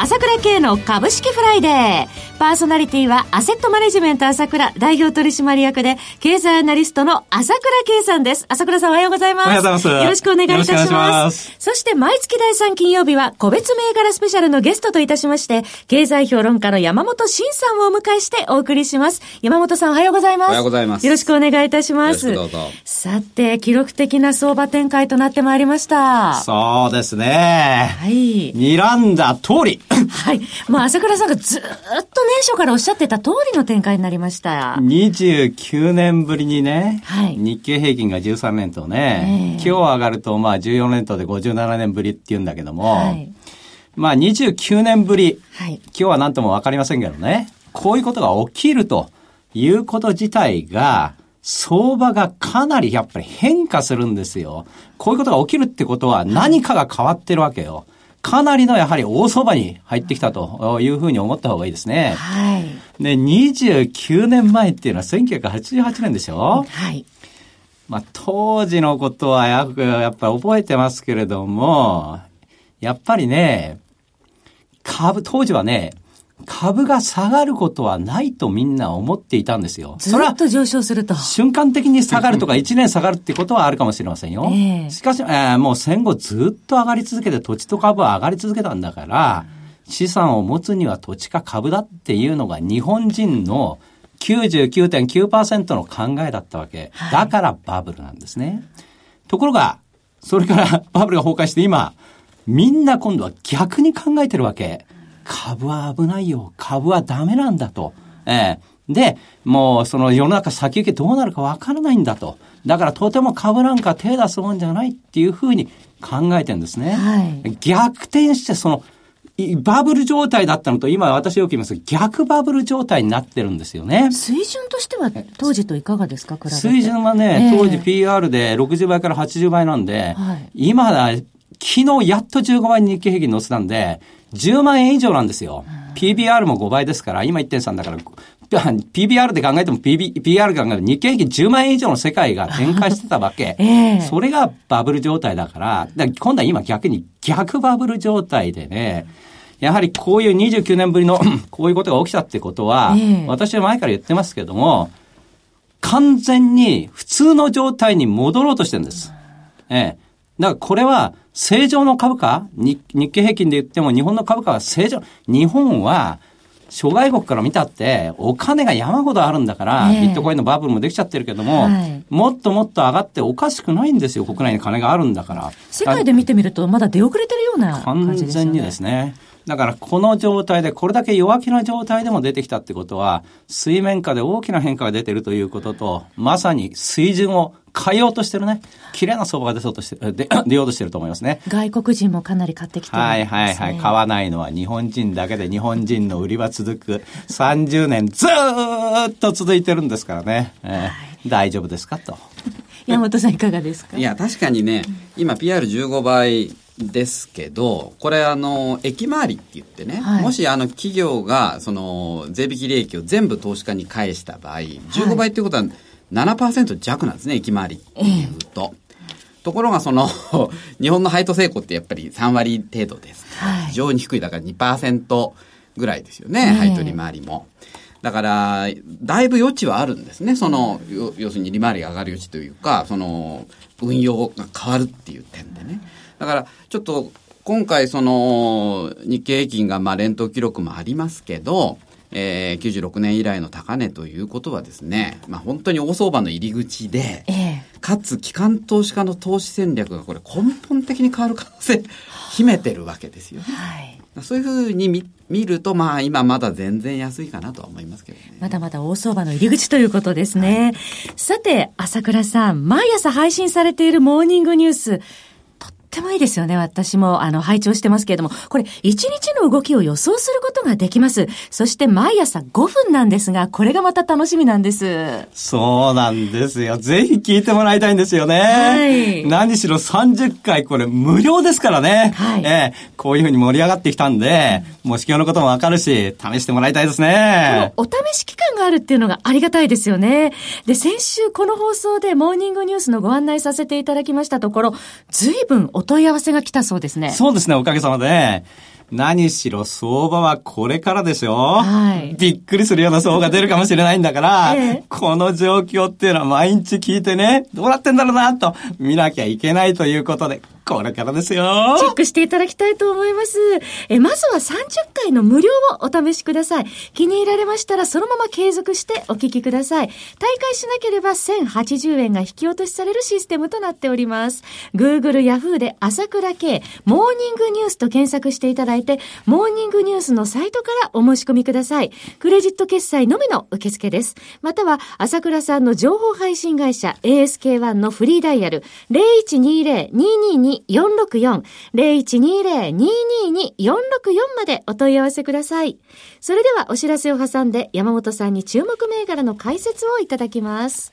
朝倉慶の株式フライデー。パーソナリティはアセットマネジメント朝倉代表取締役で経済アナリストの朝倉慶さんです。朝倉さんおはようございます。おはようございます。よろしくお願いいたします。ますそして毎月第3金曜日は個別銘柄スペシャルのゲストといたしまして、経済評論家の山本慎さんをお迎えしてお送りします。山本さんおはようございます。おはようございます。よろしくお願いいたします。どうぞ。さて、記録的な相場展開となってまいりました。そうですね。はい。睨んだ通り。はい。まあ、朝倉さんがずっと年初からおっしゃってた通りの展開になりました。29年ぶりにね、はい、日経平均が13年とね、えー、今日上がるとまあ14年とで57年ぶりって言うんだけども、はい、まあ29年ぶり、はい、今日は何ともわかりませんけどね、こういうことが起きるということ自体が、相場がかなりやっぱり変化するんですよ。こういうことが起きるってことは何かが変わってるわけよ。かなりのやはり大相場に入ってきたというふうに思った方がいいですね。はい。で、29年前っていうのは1988年でしょ？はい。まあ、当時のことはややっぱり覚えてますけれども、やっぱりね、株、当時はね、株が下がることはないとみんな思っていたんですよ。ずっと上昇すると。瞬間的に下がるとか1年下がるってことはあるかもしれませんよ。えー、しかし、えー、もう戦後ずっと上がり続けて土地と株は上がり続けたんだから、資産を持つには土地か株だっていうのが日本人の99.9%の考えだったわけ。だからバブルなんですね。ところが、それからバブルが崩壊して今、みんな今度は逆に考えてるわけ。株は危ないよ。株はダメなんだと。えー、で、もうその世の中先行きどうなるかわからないんだと。だからとても株なんか手出すもんじゃないっていうふうに考えてるんですね。はい、逆転してその、バブル状態だったのと、今私よく言います逆バブル状態になってるんですよね。水準としては当時といかがですか？水準はね、えー、当時 PR で60倍から80倍なんで、はい、今だ、昨日やっと15倍に日経平均乗せたんで、10万円以上なんですよ。PBR も5倍ですから、今1.3だから、PBR で考えても PB PR で考えても日経平均10万円以上の世界が展開してたわけ。えー、それがバブル状態だから、だから今度は今逆に逆バブル状態でね、やはりこういう29年ぶりの こういうことが起きたってことは、えー、私は前から言ってますけども、完全に普通の状態に戻ろうとしてるんです。ええだからこれは正常の株価？日経平均で言っても日本の株価は正常。日本は諸外国から見たってお金が山ほどあるんだから、ビットコインのバブルもできちゃってるけども、はい、もっともっと上がっておかしくないんですよ。国内に金があるんだから。世界で見てみるとまだ出遅れてるような感じですね。完全にですね。だからこの状態で、これだけ弱気な状態でも出てきたってことは、水面下で大きな変化が出てるということと、まさに水準を変えようとしてるね。綺麗な相場が出そうとして、で 出ようとしてると思いますね。外国人もかなり買ってきてる、ね、はいはいはい。買わないのは日本人だけで日本人の売りは続く30年ずっと続いてるんですからね。えー、はい、大丈夫ですかと。山本さんいかがですか？いや、確かにね、今 PR15 倍ですけど、これあの、駅回りって言ってね、はい、もしあの企業がその税引き利益を全部投資家に返した場合、15倍っていうことは7%弱なんですね、駅回りっていうと。ところがその、日本の配当成功ってやっぱり3割程度です。はい、非常に低い、だから2%ぐらいですよね、配当利回りも。だから、だいぶ余地はあるんですね。その、要するに利回りが上がる余地というか、その、運用が変わるっていう点でね。だから、ちょっと、今回その、日経平均がまあ連投記録もありますけど、えー、96年以来の高値ということはですね、まあ、本当に大相場の入り口で、ええ、かつ機関投資家の投資戦略がこれ根本的に変わる可能性秘めてるわけですよね。はい、そういうふうに見見ると、まあ今まだ全然安いかなとは思いますけどね。まだまだ大相場の入り口ということですね。はい、さて、朝倉さん、毎朝配信されているモーニングニュース、ってもいいですよね。私も、あの、拝聴してますけれども、これ、1日の動きを予想することができます。そして、毎朝5分なんですが、これがまた楽しみなんです。そうなんですよ。ぜひ聞いてもらいたいんですよね。はい。何しろ30回、これ無料ですからね。はい。えー、こういうふうに盛り上がってきたんで、模試教のこともわかるし、試してもらいたいですね。お試し期間があるっていうのがありがたいですよね。で、先週この放送でモーニングニュースのご案内させていただきましたところ、随分お問い合わせが来たそうですね。そうですね、おかげさまで。何しろ相場はこれからでしょ？はい。びっくりするような相場が出るかもしれないんだから、ええ、この状況っていうのは毎日聞いてね、どうなってんだろうなと見なきゃいけないということで、これからですよ。チェックしていただきたいと思います。え、まずは30回の無料をお試しください。気に入られましたらそのまま継続してお聞きください。大会しなければ1080円が引き落としされるシステムとなっております。Google、Yahoo で朝倉慶、モーニングニュースと検索していただいて、モーニングニュースのサイトからお申し込みください。クレジット決済のみの受付です。または、朝倉さんの情報配信会社 ASK1 のフリーダイヤル0120-222 464 0120-222-464までお問い合わせください。それではお知らせを挟んで山本さんに注目銘柄の解説をいただきます。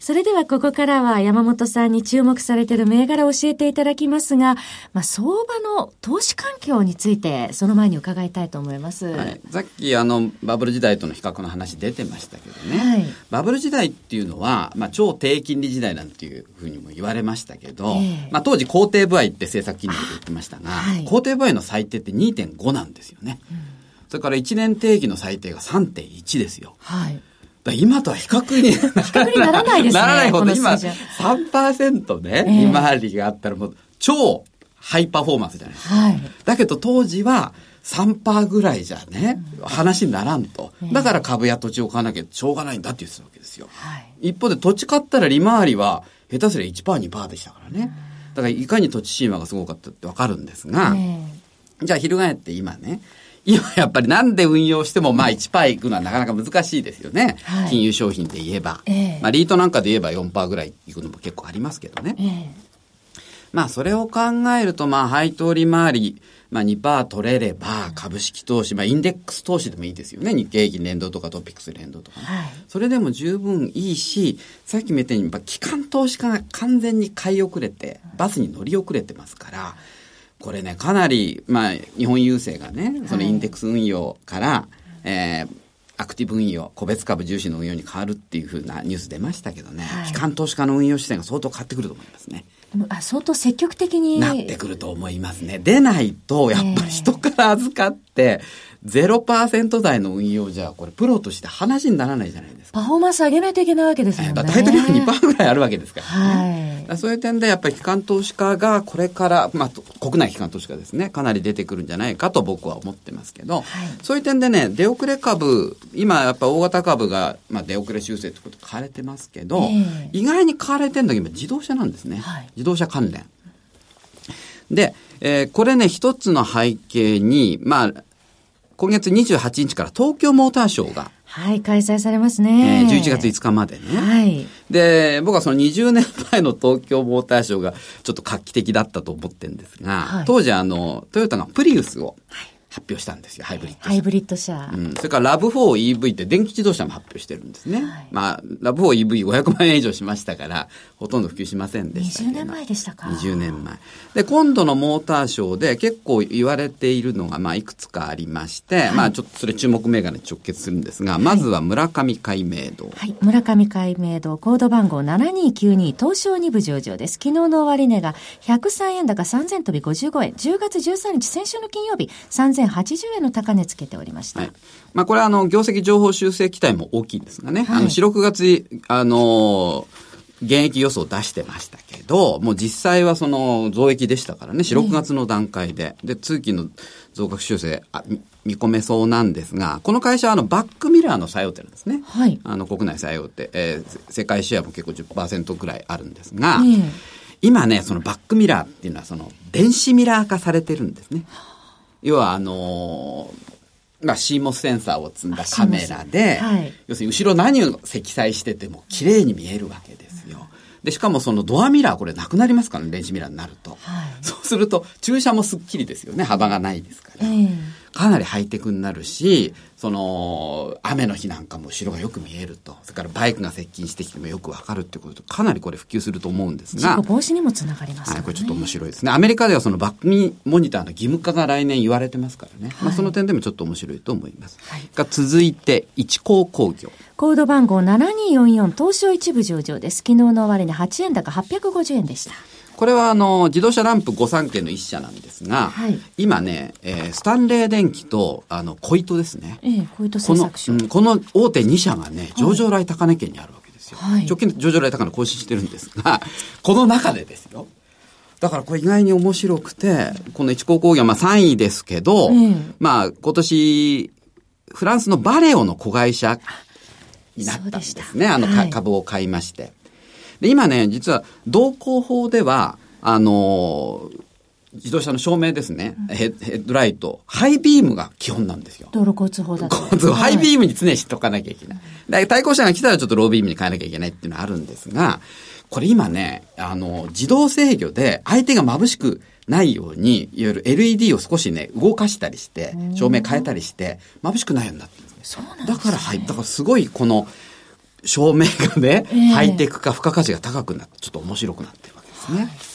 それではここからは山本さんに注目されている銘柄を教えていただきますが、まあ、相場の投資環境について、その前に伺いたいと思います。はい、さっきあの、バブル時代との比較の話出てましたけどね。はい、バブル時代っていうのは、まあ、超低金利時代なんていうふうにも言われましたけど、えー、まあ、当時肯定部合って政策金利で言ってましたが、はい、肯定部合の最低って2.5なんですよね。うん、それから1年定期の最低が3.1ですよ。はい今とは比較に 比較にならないですね。ならないほど、今3%ね、えー、利回りがあったらもう超ハイパフォーマンスじゃないですか。はい、だけど当時は3%ぐらいじゃね、話にならんと。だから株や土地を買わなきゃしょうがないんだって言ってたわけですよ。はい、一方で土地買ったら利回りは下手すりゃ1%、2%でしたからね。だからいかに土地神話がすごかったってわかるんですが、えー、じゃあ翻って今ね、今やっぱりなんで運用してもまあ1%いくのはなかなか難しいですよね。はい、金融商品で言えば。えー、まあリートなんかで言えば4%ぐらいいくのも結構ありますけどね。えー、まあそれを考えるとまあ配当利回り、まあ2%取れれば株式投資、まあインデックス投資でもいいですよね。日経平均連動とかトピックス連動とか、ねはい、それでも十分いいし、さっきも言ったように、機関投資家が完全に買い遅れて、バスに乗り遅れてますから、これね、かなり、まあ、日本郵政がね、そのインデックス運用から、はい、えー、アクティブ運用、個別株重視の運用に変わるっていうふうなニュース出ましたけどね、はい、機関投資家の運用視点が相当変わってくると思いますね。あ相当積極的に。なってくると思いますね。でないと、やっぱり人から預かって、0%台の運用じゃ、これプロとして話にならないじゃないですか。パフォーマンス上げないといけないわけですよね。大体2%ぐらいあるわけですからね。はい、そういう点で、やっぱり機関投資家がこれから、まあ、国内機関投資家ですね、かなり出てくるんじゃないかと僕は思ってますけど、はい、そういう点でね、出遅れ株、今やっぱ大型株が、まあ、出遅れ修正ってこと買われてますけど、えー、意外に買われてるのが今自動車なんですね。はい、自動車関連。で、えー、これね、一つの背景に、まあ、今月28日から東京モーターショーが、はい、開催されますね。えー、11月5日までね。はい。で、僕はその20年前の東京モーターショーがちょっと画期的だったと思ってるんですが、はい、当時あの、トヨタがプリウスを、発表したんですよ、ハイブリッド車。ハイブリッド車。うん。それからラブ 4EV って電気自動車も発表してるんですね。はい、まあ、ラブ 4EV500 万円以上しましたから、ほとんど普及しませんでした20年前でしたか。20年前。で、今度のモーターショーで結構言われているのが、まあ、いくつかありまして、はい、まあ、ちょっとそれ注目銘柄に直結するんですが、まずは村上海明堂。はい。村上海明堂、コード番号7292、東証2部上場です。昨日の終値が103円高3000飛び55円。10月13日、先週の金曜日、3080円の高値つけておりました。はい、まあ、これはあの、業績情報修正期待も大きいんですがね、はい、あの、4、6月、あの現役予想出してましたけど、もう実際はその増益でしたからね、4、6月の段階で。で、通期の増額修正あ見込めそうなんですが、この会社はあのバックミラーの最大手なんですね。はい。あの国内最大手、えー、世界シェアも結構10%くらいあるんですが、えー、今ね、そのバックミラーっていうのはその電子ミラー化されてるんですね。要はあのー、まあ、CMOS センサーを積んだカメラで、はい、要するに後ろ何を積載してても綺麗に見えるわけですよ。で、しかもそのドアミラーこれなくなりますからね、電子ミラーになると。はい、そうすると、駐車もすっきりですよね、幅がないですから。えーかなりハイテクになるし、その、雨の日なんかも後ろがよく見えると。それからバイクが接近してきてもよくわかるってことかなりこれ普及すると思うんですが。事故防止にもつながります、ね、はい、これちょっと面白いですね。アメリカではそのバックモニターの義務化が来年言われてますからね。はい、まあその点でもちょっと面白いと思います。はい、が続いて、一高工業。コード番号7244東証一部上場です。昨日の終値8円高850円でした。これはあの、自動車ランプ御三家の一社なんですが、はい、今ね、えー、スタンレー電機と、あの、小糸ですね。ええ、小糸製作所。この、うん、この大手2社がね、上場来高値圏にあるわけですよ。はい、直近上場来高値更新してるんですが、この中でですよ。だからこれ意外に面白くて、この一高工業はまあ3位ですけど、うん、まあ今年、フランスのバレオの子会社になったんですね。あの、はい、株を買いまして。で、今ね、実は、道交法では、あの自動車の照明ですね、うん、ヘッドライト、ハイビームが基本なんですよ。道路交通法だと。ハイビームに常にしとかなきゃいけない。対向車が来たらちょっとロービームに変えなきゃいけないっていうのはあるんですが、これ今ね、あの、自動制御で相手が眩しくないように、いわゆる LED を少しね、動かしたりして、照明変えたりして、眩しくないようになってるんですね。そうなんですね。だから、はい。だからすごいこの、照明がね、えー、ハイテク化、付加価値が高くなって、ちょっと面白くなってるわけですね。はい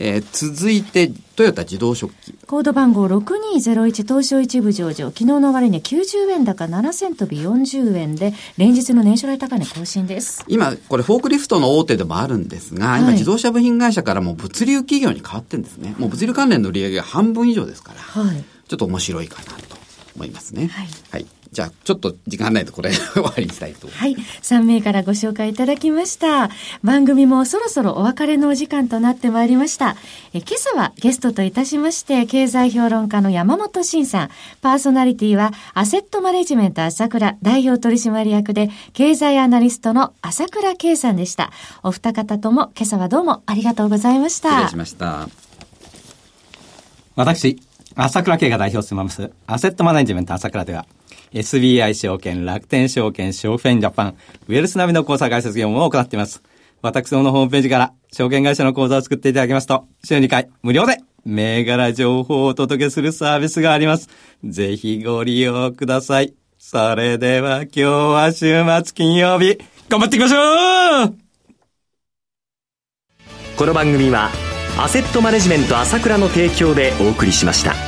えー、続いて、トヨタ自動食器。コード番号6201東証一部上場。昨日の終値90円高7銭飛び40円で、連日の年初来高値更新です。今、これフォークリフトの大手でもあるんですが、はい、今自動車部品会社からも物流企業に変わってるんですね。もう物流関連の売り上げが半分以上ですから、はい、ちょっと面白いかなと思いますね。はい。はいじゃあ、ちょっと時間ないとこれ 終わりにしたいと。はい。3名からご紹介いただきました。番組もそろそろお別れのお時間となってまいりました。え今朝はゲストといたしまして、経済評論家の山本慎さん、パーソナリティはアセットマネジメント朝倉代表取締役で、経済アナリストの朝倉圭さんでした。お二方とも今朝はどうもありがとうございました。失礼しました。私、朝倉圭が代表を務めます、アセットマネジメント朝倉では、SBI 証券、楽天証券、証券ジャパン、ウェルス並みの口座開設業務を行っています。私どものホームページから証券会社の口座を作っていただきますと、週2回無料で銘柄情報をお届けするサービスがあります。ぜひご利用ください。それでは今日は週末金曜日、頑張っていきましょうこの番組は、アセットマネジメント朝倉の提供でお送りしました。